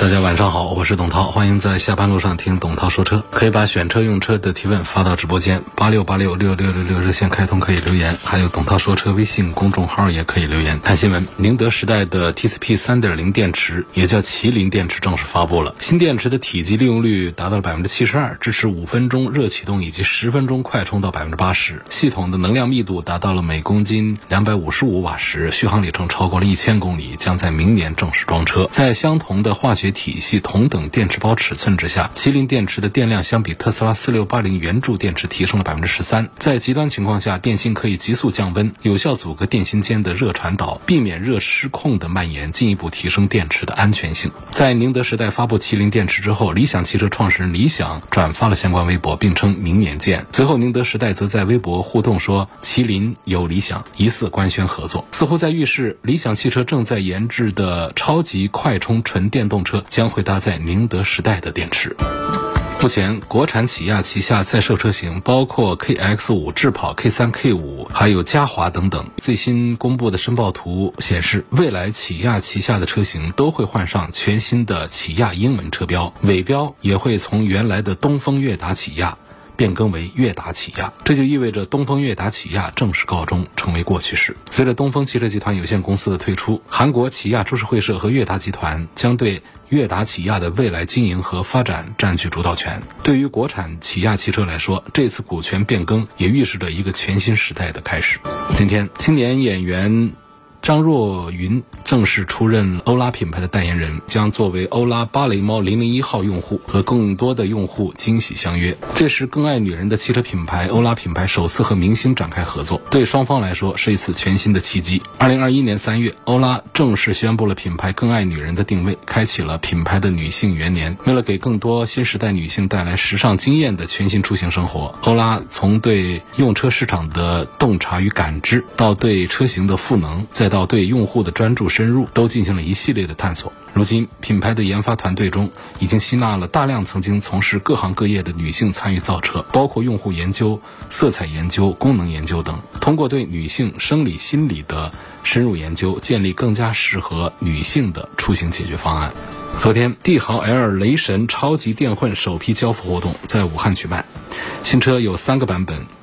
大家晚上好，我是董涛，欢迎在下班路上听董涛说车。可以把选车用车的提问发到直播间八六八六六六六六热线开通可以留言，还有董涛说车微信公众号也可以留言。看新闻，宁德时代的 TCP 三点零电池，也叫麒麟电池正式发布了。新电池的体积利用率达到了百分之七十二，支持五分钟热启动以及十分钟快充到百分之八十。系统的能量密度达到了每公斤两百五十五瓦时，续航里程超过了一千公里，将在明年正式装车。在相同的化学体系、同等电池包尺寸之下，麒麟电池的电量相比特斯拉四六八零圆柱电池提升了百分之十三。在极端情况下，电芯可以急速降温，有效阻隔电芯间的热传导，避免热失控的蔓延，进一步提升电池的安全性。在宁德时代发布麒麟电池之后，理想汽车创始人李想转发了相关微博，并称明年见。随后，宁德时代则在微博互动说，麒麟有理想，疑似官宣合作，似乎在预示理想汽车正在研制的超级快充纯电动车将会搭载宁德时代的电池。目前，国产起亚旗下在售车型包括 KX 五、智跑 K 三、K 五，还有嘉华等等。最新公布的申报图显示，未来起亚旗下的车型都会换上全新的起亚英文车标，尾标也会从原来的东风悦达起亚。变更为悦达起亚，这就意味着东风悦达起亚正式告终，成为过去式。随着东风汽车集团有限公司的退出，韩国起亚株式会社和悦达集团将对悦达起亚的未来经营和发展占据主导权。对于国产起亚汽车来说，这次股权变更也预示着一个全新时代的开始。今天，青年演员。张若昀正式出任欧拉品牌的代言人，将作为欧拉芭蕾猫零零一号用户和更多的用户惊喜相约。这是更爱女人的汽车品牌欧拉品牌首次和明星展开合作，对双方来说是一次全新的契机。二零二一年三月，欧拉正式宣布了品牌更爱女人的定位，开启了品牌的女性元年。为了给更多新时代女性带来时尚惊艳的全新出行生活，欧拉从对用车市场的洞察与感知，到对车型的赋能，再到对用户的专注深入，都进行了一系列的探索。如今，品牌的研发团队中已经吸纳了大量曾经从事各行各业的女性参与造车，包括用户研究、色彩研究、功能研究等。通过对女性生理心理的深入研究，建立更加适合女性的出行解决方案。昨天，帝豪 L 雷神超级电混首批交付活动在武汉举办，新车有三个版本。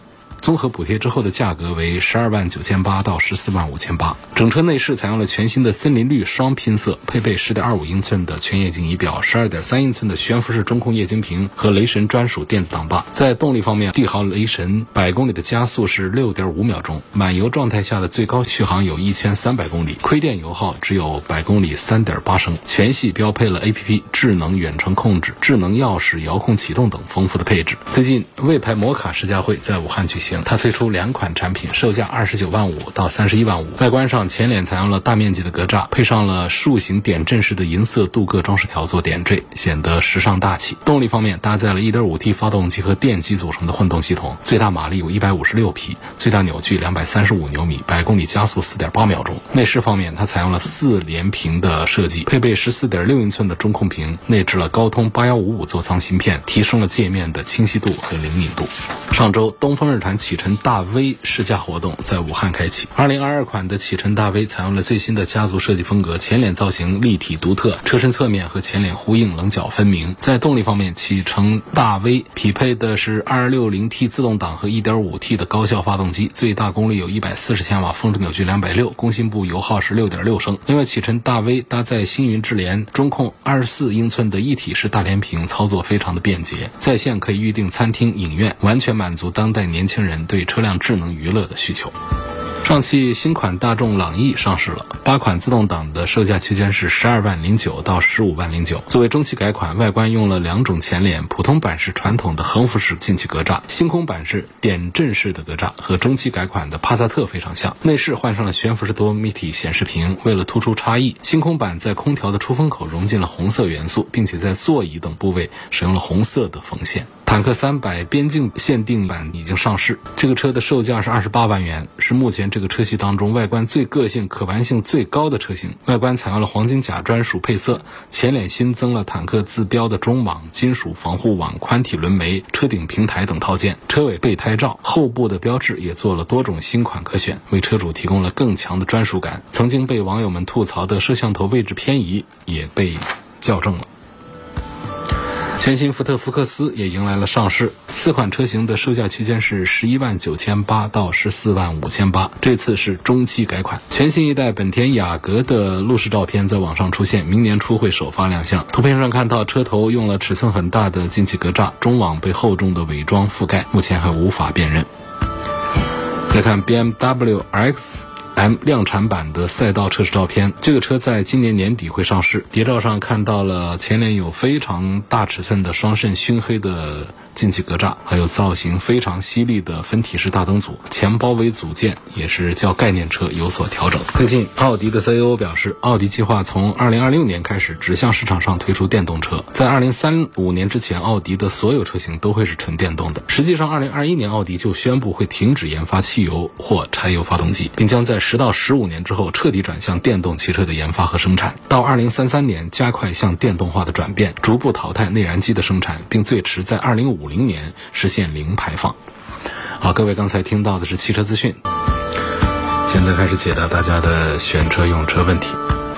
综合补贴之后的价格为十二万九千八到十四万五千八。整车内饰采用了全新的森林绿双拼色，配备十点二五英寸的全液晶仪表、十二点三英寸的悬浮式中控液晶屏和雷神专属电子挡把。在动力方面，帝豪雷神百公里的加速是六点五秒钟，满油状态下的最高续航有一千三百公里，亏电油耗只有百公里三点八升。全系标配了 A P P 智能远程控制、智能钥匙遥控启动等丰富的配置。最近，魏牌摩卡试驾会在武汉举行。它推出两款产品，售价二十九万五到三十一万五。外观上，前脸采用了大面积的格栅，配上了竖形点阵式的银色镀铬装饰条做点缀，显得时尚大气。动力方面，搭载了 1.5T 发动机和电机组成的混动系统，最大马力有一百五十六匹，最大扭矩两百三十五牛米，百公里加速四点八秒钟。内饰方面，它采用了四连屏的设计，配备十四点六英寸的中控屏，内置了高通八幺五五座舱芯片，提升了界面的清晰度和灵敏度。上周，东风日产启辰大 V 试驾活动在武汉开启。二零二二款的启辰大 V 采用了最新的家族设计风格，前脸造型立体独特，车身侧面和前脸呼应，棱角分明。在动力方面，启辰大 V 匹配的是二六零 T 自动挡和一点五 T 的高效发动机，最大功率有一百四十千瓦，峰值扭矩两百六，工信部油耗是六点六升。另外，启辰大 V 搭载星云智联中控二十四英寸的一体式大连屏，操作非常的便捷，在线可以预定餐厅、影院，完全满足当代年轻人对车辆智能娱乐的需求。上汽新款大众朗逸上市了，八款自动挡的售价区间是十二万零九到十五万零九。作为中期改款，外观用了两种前脸，普通版是传统的横幅式进气格栅，星空版是点阵式的格栅，和中期改款的帕萨特非常像。内饰换上了悬浮式多媒体显示屏，为了突出差异，星空版在空调的出风口融进了红色元素，并且在座椅等部位使用了红色的缝线。坦克三百边境限定版已经上市，这个车的售价是二十八万元，是目前这个车系当中外观最个性、可玩性最高的车型。外观采用了黄金甲专属配色，前脸新增了坦克字标的中网、金属防护网、宽体轮眉、车顶平台等套件，车尾备胎罩，后部的标志也做了多种新款可选，为车主提供了更强的专属感。曾经被网友们吐槽的摄像头位置偏移也被校正了。全新福特福克斯也迎来了上市，四款车型的售价区间是十一万九千八到十四万五千八，这次是中期改款。全新一代本田雅阁的路试照片在网上出现，明年初会首发亮相。图片上看到车头用了尺寸很大的进气格栅，中网被厚重的伪装覆盖，目前还无法辨认。再看 BMW X。M 量产版的赛道测试照片，这个车在今年年底会上市。谍照上看到了前脸有非常大尺寸的双肾熏黑的进气格栅，还有造型非常犀利的分体式大灯组。前包围组件也是较概念车有所调整。最近，奥迪的 CEO 表示，奥迪计划从2026年开始只向市场上推出电动车，在2035年之前，奥迪的所有车型都会是纯电动的。实际上，2021年奥迪就宣布会停止研发汽油或柴油发动机，并将在十到十五年之后彻底转向电动汽车的研发和生产，到二零三三年加快向电动化的转变，逐步淘汰内燃机的生产，并最迟在二零五零年实现零排放。好，各位刚才听到的是汽车资讯，现在开始解答大家的选车用车问题。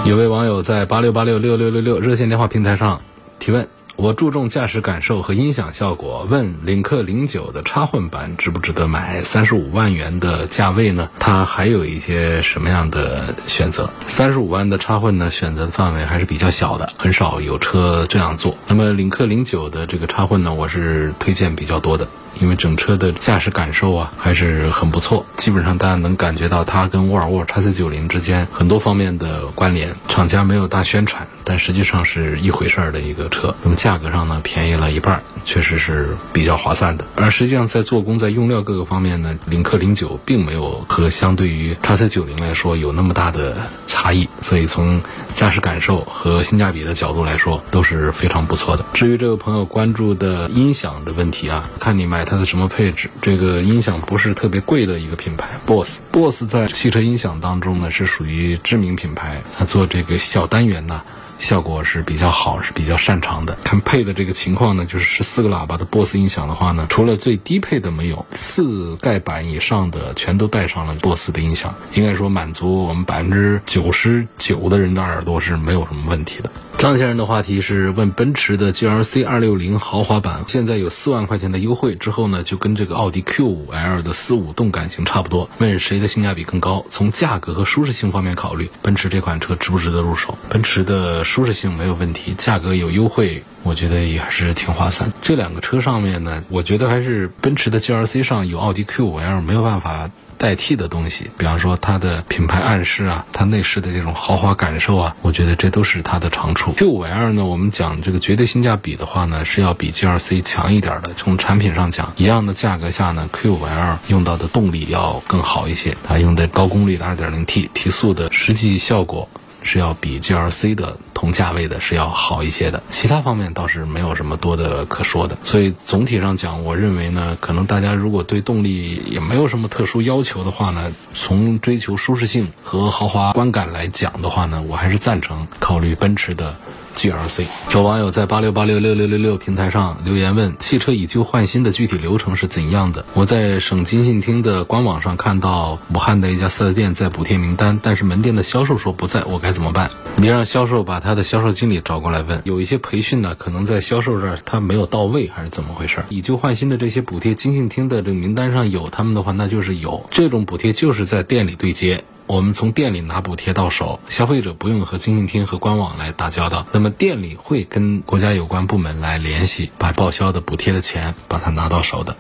有位网友在八六八六六六六六热线电话平台上提问。我注重驾驶感受和音响效果。问领克零九的插混版值不值得买？三十五万元的价位呢？它还有一些什么样的选择？三十五万的插混呢？选择的范围还是比较小的，很少有车这样做。那么领克零九的这个插混呢，我是推荐比较多的。因为整车的驾驶感受啊还是很不错，基本上大家能感觉到它跟沃尔沃 XC90 之间很多方面的关联。厂家没有大宣传，但实际上是一回事儿的一个车。那么价格上呢，便宜了一半，确实是比较划算的。而实际上在做工、在用料各个方面呢，领克零九并没有和相对于 XC90 来说有那么大的差异，所以从驾驶感受和性价比的角度来说都是非常不错的。至于这位朋友关注的音响的问题啊，看你买。它的什么配置？这个音响不是特别贵的一个品牌，BOSS，BOSS 在汽车音响当中呢是属于知名品牌，它做这个小单元呢效果是比较好，是比较擅长的。看配的这个情况呢，就是十四个喇叭的 BOSS 音响的话呢，除了最低配的没有，次盖板以上的全都带上了 BOSS 的音响，应该说满足我们百分之九十九的人的耳朵是没有什么问题的。张先生的话题是问奔驰的 GLC 二六零豪华版，现在有四万块钱的优惠，之后呢就跟这个奥迪 Q 五 L 的四五动感型差不多，问谁的性价比更高？从价格和舒适性方面考虑，奔驰这款车值不值得入手？奔驰的舒适性没有问题，价格有优惠，我觉得也是挺划算。这两个车上面呢，我觉得还是奔驰的 GLC 上有奥迪 Q 五 L 没有办法。代替的东西，比方说它的品牌暗示啊，它内饰的这种豪华感受啊，我觉得这都是它的长处。Q 五 L 呢，我们讲这个绝对性价比的话呢，是要比 G R C 强一点的。从产品上讲，一样的价格下呢，Q 五 L 用到的动力要更好一些，它用的高功率的 2.0T 提速的实际效果。是要比 GLC 的同价位的是要好一些的，其他方面倒是没有什么多的可说的。所以总体上讲，我认为呢，可能大家如果对动力也没有什么特殊要求的话呢，从追求舒适性和豪华观感来讲的话呢，我还是赞成考虑奔驰的。GLC 有网友在八六八六六六六六平台上留言问：汽车以旧换新的具体流程是怎样的？我在省经信厅的官网上看到武汉的一家四 S 店在补贴名单，但是门店的销售说不在，我该怎么办？你让销售把他的销售经理找过来问。有一些培训呢，可能在销售这儿他没有到位，还是怎么回事？以旧换新的这些补贴，经信厅的这个名单上有他们的话，那就是有这种补贴，就是在店里对接。我们从店里拿补贴到手，消费者不用和经信厅和官网来打交道。那么店里会跟国家有关部门来联系，把报销的补贴的钱把它拿到手的。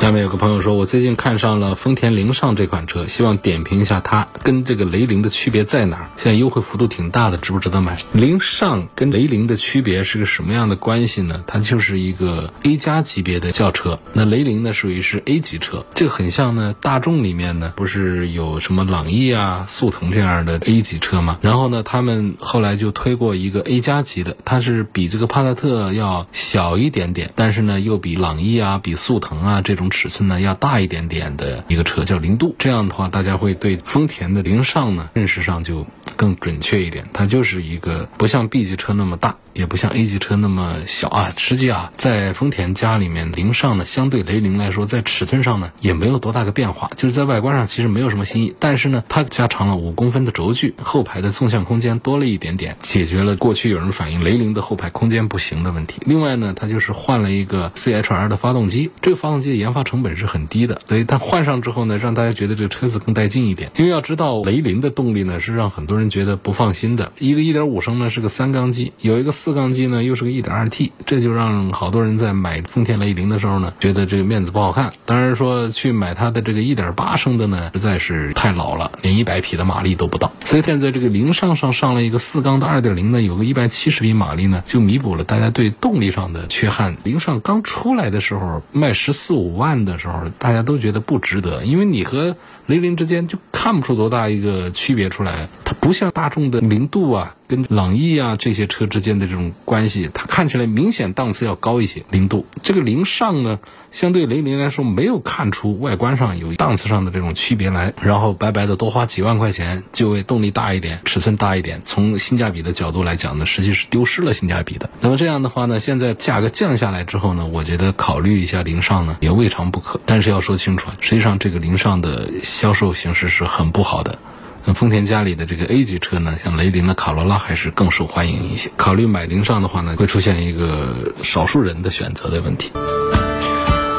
下面有个朋友说，我最近看上了丰田凌尚这款车，希望点评一下它跟这个雷凌的区别在哪儿？现在优惠幅度挺大的，值不值得买？凌尚跟雷凌的区别是个什么样的关系呢？它就是一个 A 加级别的轿车，那雷凌呢属于是 A 级车，这个很像呢，大众里面呢不是有什么朗逸啊、速腾这样的 A 级车吗？然后呢，他们后来就推过一个 A 加级的，它是比这个帕萨特要小一点点，但是呢又比朗逸啊、比速腾啊这种。尺寸呢要大一点点的一个车叫零度，这样的话大家会对丰田的凌尚呢认识上就更准确一点，它就是一个不像 B 级车那么大。也不像 A 级车那么小啊，实际啊，在丰田家里面，凌尚呢相对雷凌来说，在尺寸上呢也没有多大个变化，就是在外观上其实没有什么新意。但是呢，它加长了五公分的轴距，后排的纵向空间多了一点点，解决了过去有人反映雷凌的后排空间不行的问题。另外呢，它就是换了一个 CHR 的发动机，这个发动机的研发成本是很低的，所以它换上之后呢，让大家觉得这个车子更带劲一点。因为要知道雷凌的动力呢是让很多人觉得不放心的，一个1.5升呢是个三缸机，有一个。四缸机呢，又是个 1.2T，这就让好多人在买丰田雷凌的时候呢，觉得这个面子不好看。当然说去买它的这个1.8升的呢，实在是太老了，连100匹的马力都不到。所以现在这个凌尚上上了一个四缸的2.0呢，有个170匹马力呢，就弥补了大家对动力上的缺憾。凌尚刚出来的时候卖十四五万的时候，大家都觉得不值得，因为你和雷凌之间就看不出多大一个区别出来，它不像大众的零度啊。跟朗逸啊这些车之间的这种关系，它看起来明显档次要高一些。零度这个零上呢，相对雷凌来说没有看出外观上有档次上的这种区别来。然后白白的多花几万块钱，就为动力大一点、尺寸大一点，从性价比的角度来讲呢，实际是丢失了性价比的。那么这样的话呢，现在价格降下来之后呢，我觉得考虑一下凌尚呢也未尝不可。但是要说清楚，实际上这个凌尚的销售形势是很不好的。那丰田家里的这个 A 级车呢，像雷凌的卡罗拉还是更受欢迎一些。考虑买凌尚的话呢，会出现一个少数人的选择的问题。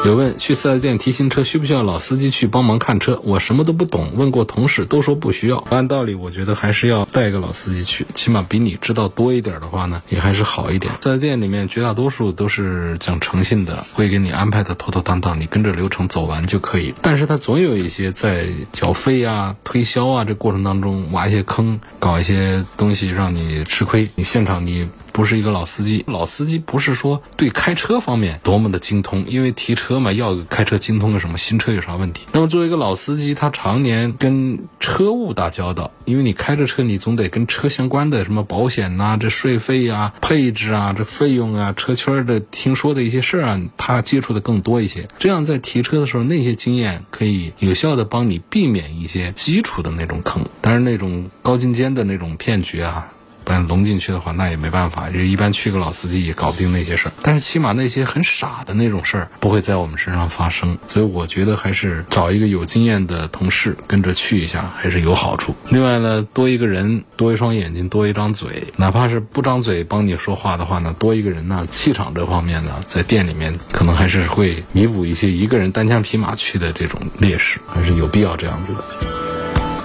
有问去四 S 店提新车需不需要老司机去帮忙看车？我什么都不懂，问过同事都说不需要。按道理，我觉得还是要带一个老司机去，起码比你知道多一点的话呢，也还是好一点。四 S 店里面绝大多数都是讲诚信的，会给你安排的妥妥当当，你跟着流程走完就可以。但是他总有一些在缴费啊、推销啊这过程当中挖一些坑，搞一些东西让你吃亏。你现场你。不是一个老司机，老司机不是说对开车方面多么的精通，因为提车嘛，要开车精通个什么新车有啥问题？那么作为一个老司机，他常年跟车务打交道，因为你开着车，你总得跟车相关的什么保险呐、这税费呀、配置啊、这费用啊、车圈的听说的一些事儿啊，他接触的更多一些。这样在提车的时候，那些经验可以有效的帮你避免一些基础的那种坑，当然那种高精尖的那种骗局啊。但融进去的话，那也没办法，就一般去个老司机也搞不定那些事儿。但是起码那些很傻的那种事儿不会在我们身上发生，所以我觉得还是找一个有经验的同事跟着去一下还是有好处。另外呢，多一个人，多一双眼睛，多一张嘴，哪怕是不张嘴帮你说话的话呢，多一个人呢，气场这方面呢，在店里面可能还是会弥补一些一个人单枪匹马去的这种劣势，还是有必要这样子的。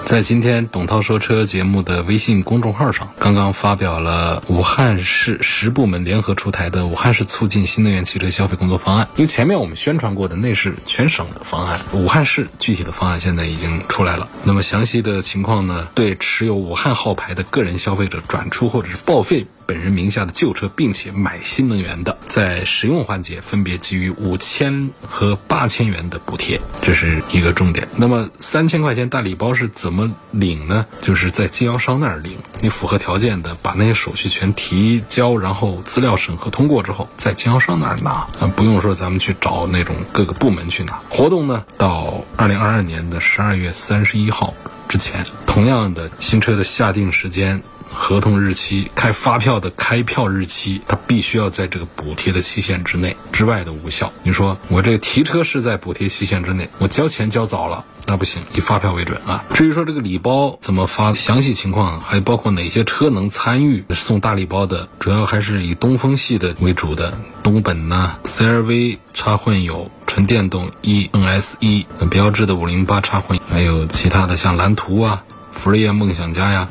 在今天董涛说车节目的微信公众号上，刚刚发表了武汉市十部门联合出台的武汉市促进新能源汽车消费工作方案。因为前面我们宣传过的那是全省的方案，武汉市具体的方案现在已经出来了。那么详细的情况呢？对持有武汉号牌的个人消费者转出或者是报废。本人名下的旧车，并且买新能源的，在使用环节分别给予五千和八千元的补贴，这是一个重点。那么三千块钱大礼包是怎么领呢？就是在经销商那儿领，你符合条件的，把那些手续全提交，然后资料审核通过之后，在经销商那儿拿，啊，不用说咱们去找那种各个部门去拿。活动呢，到二零二二年的十二月三十一号之前，同样的新车的下定时间。合同日期、开发票的开票日期，它必须要在这个补贴的期限之内，之外的无效。你说我这提车是在补贴期限之内，我交钱交早了，那不行，以发票为准啊。至于说这个礼包怎么发，详细情况还包括哪些车能参与送大礼包的，主要还是以东风系的为主的，东本呐、CRV 插混有纯电动 eNS 一标志的五零八插混，还有其他的像蓝图啊、福瑞亚梦想家呀。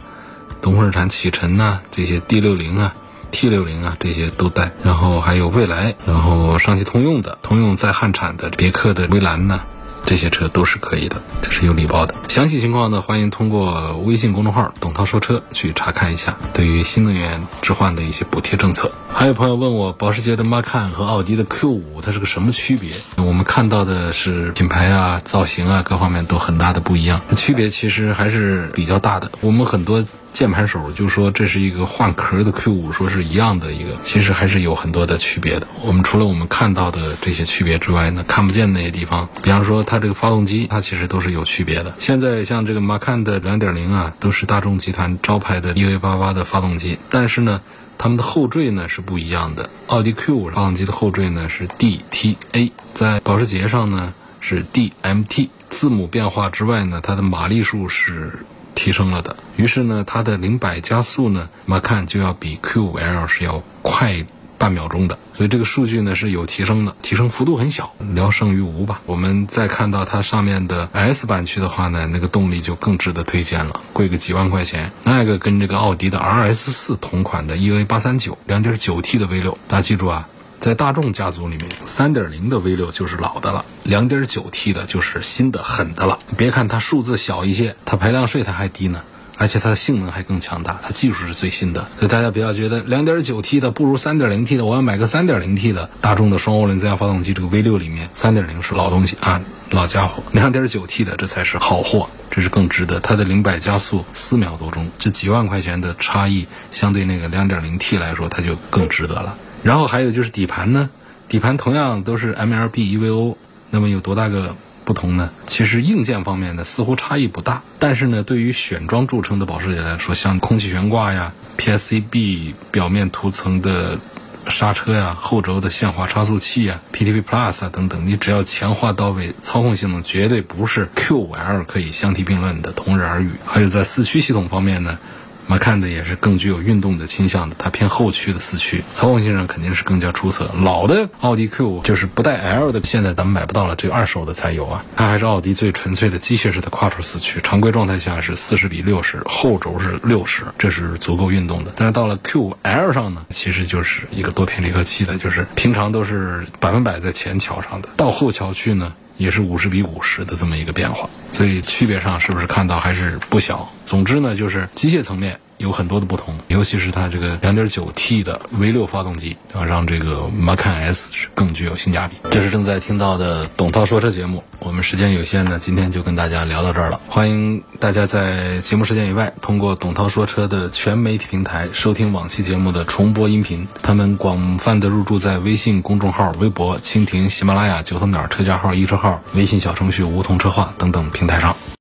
东风日产启辰呐，这些 D 六零啊，T 六零啊，这些都带。然后还有蔚来，然后上汽通用的，通用在汉产的，别克的威兰呢。这些车都是可以的，这是有礼包的。详细情况呢，欢迎通过微信公众号“董涛说车”去查看一下，对于新能源置换的一些补贴政策。还有朋友问我，保时捷的 Macan 和奥迪的 Q5 它是个什么区别？我们看到的是品牌啊、造型啊各方面都很大的不一样，区别其实还是比较大的。我们很多。键盘手就说这是一个换壳的 Q5，说是一样的一个，其实还是有很多的区别的。我们除了我们看到的这些区别之外呢，看不见那些地方，比方说它这个发动机，它其实都是有区别的。现在像这个 Macan 的2.0啊，都是大众集团招牌的 EA88 的发动机，但是呢，它们的后缀呢是不一样的。奥迪 Q5 发动机的后缀呢是 DTA，在保时捷上呢是 DMT。字母变化之外呢，它的马力数是。提升了的，于是呢，它的零百加速呢，Macan 就要比 Q5L 是要快半秒钟的，所以这个数据呢是有提升的，提升幅度很小，聊胜于无吧。我们再看到它上面的 S 版区的话呢，那个动力就更值得推荐了，贵个几万块钱。那个跟这个奥迪的 RS4 同款的 EA839 2.9T 的 V6，大家记住啊。在大众家族里面，三点零的 V 六就是老的了，两点九 T 的就是新的狠的了。别看它数字小一些，它排量税它还低呢，而且它的性能还更强大，它技术是最新的。所以大家不要觉得两点九 T 的不如三点零 T 的，我要买个三点零 T 的。大众的双涡轮增压发动机这个 V 六里面，三点零是老东西啊，老家伙。两点九 T 的这才是好货，这是更值得。它的零百加速四秒多钟，这几万块钱的差异，相对那个两点零 T 来说，它就更值得了。然后还有就是底盘呢，底盘同样都是 MLB EVO，那么有多大个不同呢？其实硬件方面呢似乎差异不大，但是呢对于选装著称的保时捷来说，像空气悬挂呀、PSCB 表面涂层的刹车呀、后轴的限滑差速器呀、PTV Plus 啊等等，你只要强化到位，操控性能绝对不是 Q5L 可以相提并论的，同日而语。还有在四驱系统方面呢。马看的也是更具有运动的倾向的，它偏后驱的四驱，操控性上肯定是更加出色。老的奥迪 Q 就是不带 L 的，现在咱们买不到了，只有二手的才有啊。它还是奥迪最纯粹的机械式的跨 u 四驱，常规状态下是四十比六十，后轴是六十，这是足够运动的。但是到了 Q5L 上呢，其实就是一个多片离合器的，就是平常都是百分百在前桥上的，到后桥去呢。也是五十比五十的这么一个变化，所以区别上是不是看到还是不小？总之呢，就是机械层面。有很多的不同，尤其是它这个 2.9T 的 V6 发动机，啊让这个 Macan S 是更具有性价比。这是正在听到的董涛说车节目，我们时间有限呢，今天就跟大家聊到这儿了。欢迎大家在节目时间以外，通过董涛说车的全媒体平台收听往期节目的重播音频。他们广泛的入驻在微信公众号、微博、蜻蜓、喜马拉雅、九头鸟车架号、一车号、微信小程序梧桐车话等等平台上。